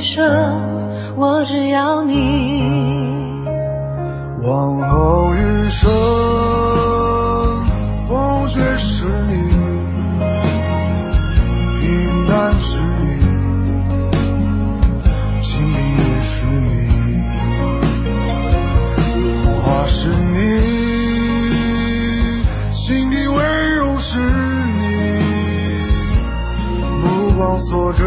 余生，我只要你。往后余生，风雪是你，平淡是你，经历也是你，如花是你，心底温柔是你，目光所至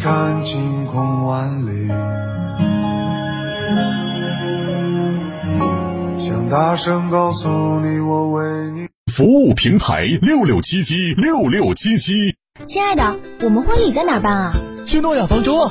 看晴空万里，想大声告诉你我为你。服务平台六六七七六六七七。亲爱的，我们婚礼在哪儿办啊？去诺亚方舟啊！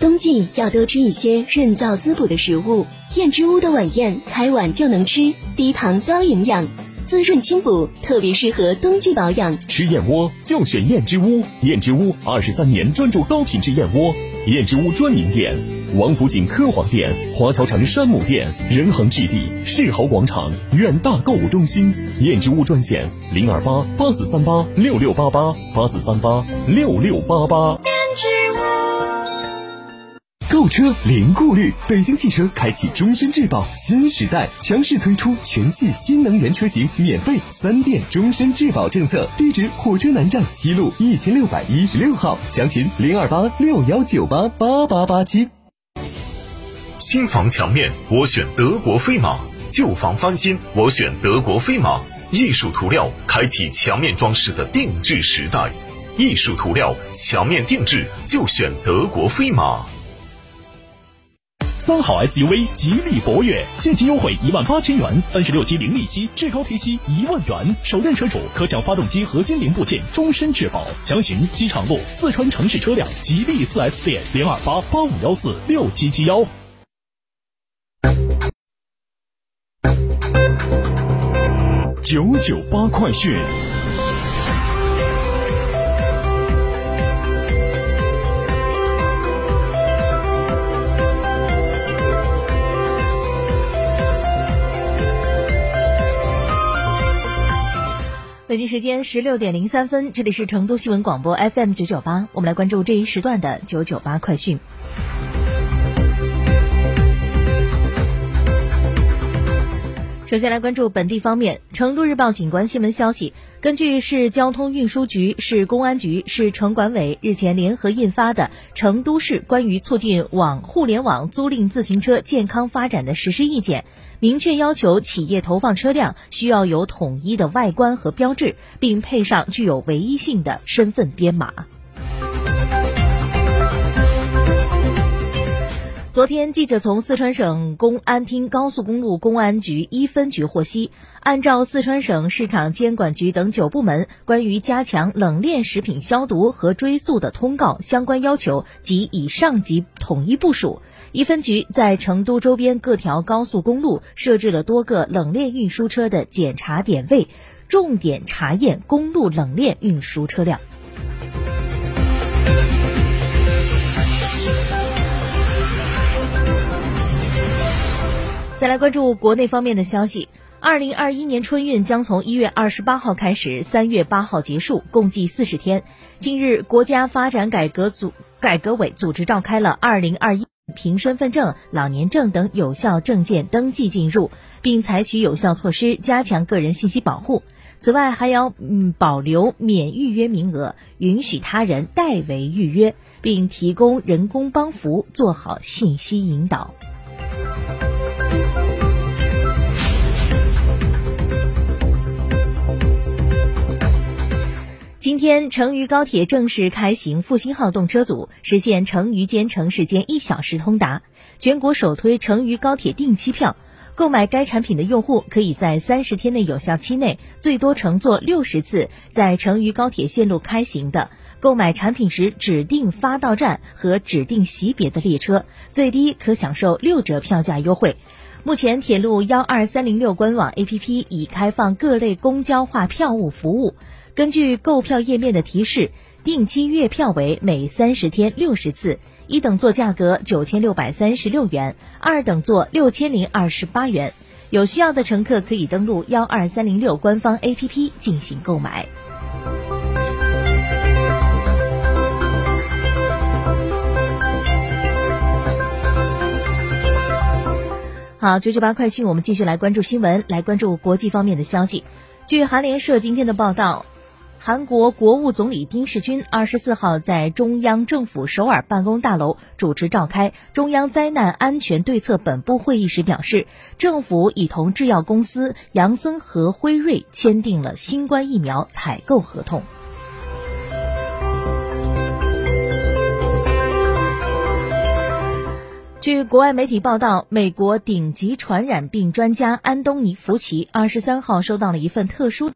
冬季要多吃一些润燥滋补的食物，燕之屋的晚宴开碗就能吃，低糖高营养，滋润清补，特别适合冬季保养。吃燕窝就选燕之屋，燕之屋二十三年专注高品质燕窝。燕之屋专营店：王府井科华店、华侨城山姆店、仁恒置地、世豪广场、远大购物中心。燕之屋专线：零二八八四三八六六八八八四三八六六八八。购车零顾虑，北京汽车开启终身质保新时代，强势推出全系新能源车型免费三电终身质保政策。地址：火车南站西路一千六百一十六号，详询零二八六幺九八八八八七。新房墙面，我选德国飞马；旧房翻新，我选德国飞马。艺术涂料开启墙面装饰的定制时代，艺术涂料墙面定制就选德国飞马。三好 SUV 吉利博越现金优惠一万八千元，三十六期零利息，至高贴息一万元，首任车主可享发动机核心零部件终身质保。详询机场路四川城市车辆吉利四 S 店零二八八五幺四六七七幺。九九八快讯。北京时间十六点零三分，这里是成都新闻广播 FM 九九八，我们来关注这一时段的九九八快讯。首先来关注本地方面，成都日报警观新闻消息，根据市交通运输局、市公安局、市城管委日前联合印发的《成都市关于促进网互联网租赁自行车健康发展的实施意见》，明确要求企业投放车辆需要有统一的外观和标志，并配上具有唯一性的身份编码。昨天，记者从四川省公安厅高速公路公安局一分局获悉，按照四川省市场监管局等九部门关于加强冷链食品消毒和追溯的通告相关要求及以上级统一部署，一分局在成都周边各条高速公路设置了多个冷链运输车的检查点位，重点查验公路冷链运输车辆。再来关注国内方面的消息。二零二一年春运将从一月二十八号开始，三月八号结束，共计四十天。近日，国家发展改革组改革委组织召开了二零二一凭身份证、老年证等有效证件登记进入，并采取有效措施加强个人信息保护。此外，还要嗯保留免预约名额，允许他人代为预约，并提供人工帮扶，做好信息引导。成渝高铁正式开行复兴号动车组，实现成渝间城市间一小时通达。全国首推成渝高铁定期票，购买该产品的用户可以在三十天内有效期内，最多乘坐六十次在成渝高铁线路开行的购买产品时指定发到站和指定级别的列车，最低可享受六折票价优惠。目前，铁路幺二三零六官网 APP 已开放各类公交化票务服务。根据购票页面的提示，定期月票为每三十天六十次，一等座价格九千六百三十六元，二等座六千零二十八元。有需要的乘客可以登录幺二三零六官方 APP 进行购买。好，九九八快讯，我们继续来关注新闻，来关注国际方面的消息。据韩联社今天的报道。韩国国务总理丁世军二十四号在中央政府首尔办公大楼主持召开中央灾难安全对策本部会议时表示，政府已同制药公司杨森和辉瑞签订了新冠疫苗采购合同。据国外媒体报道，美国顶级传染病专家安东尼·福奇二十三号收到了一份特殊。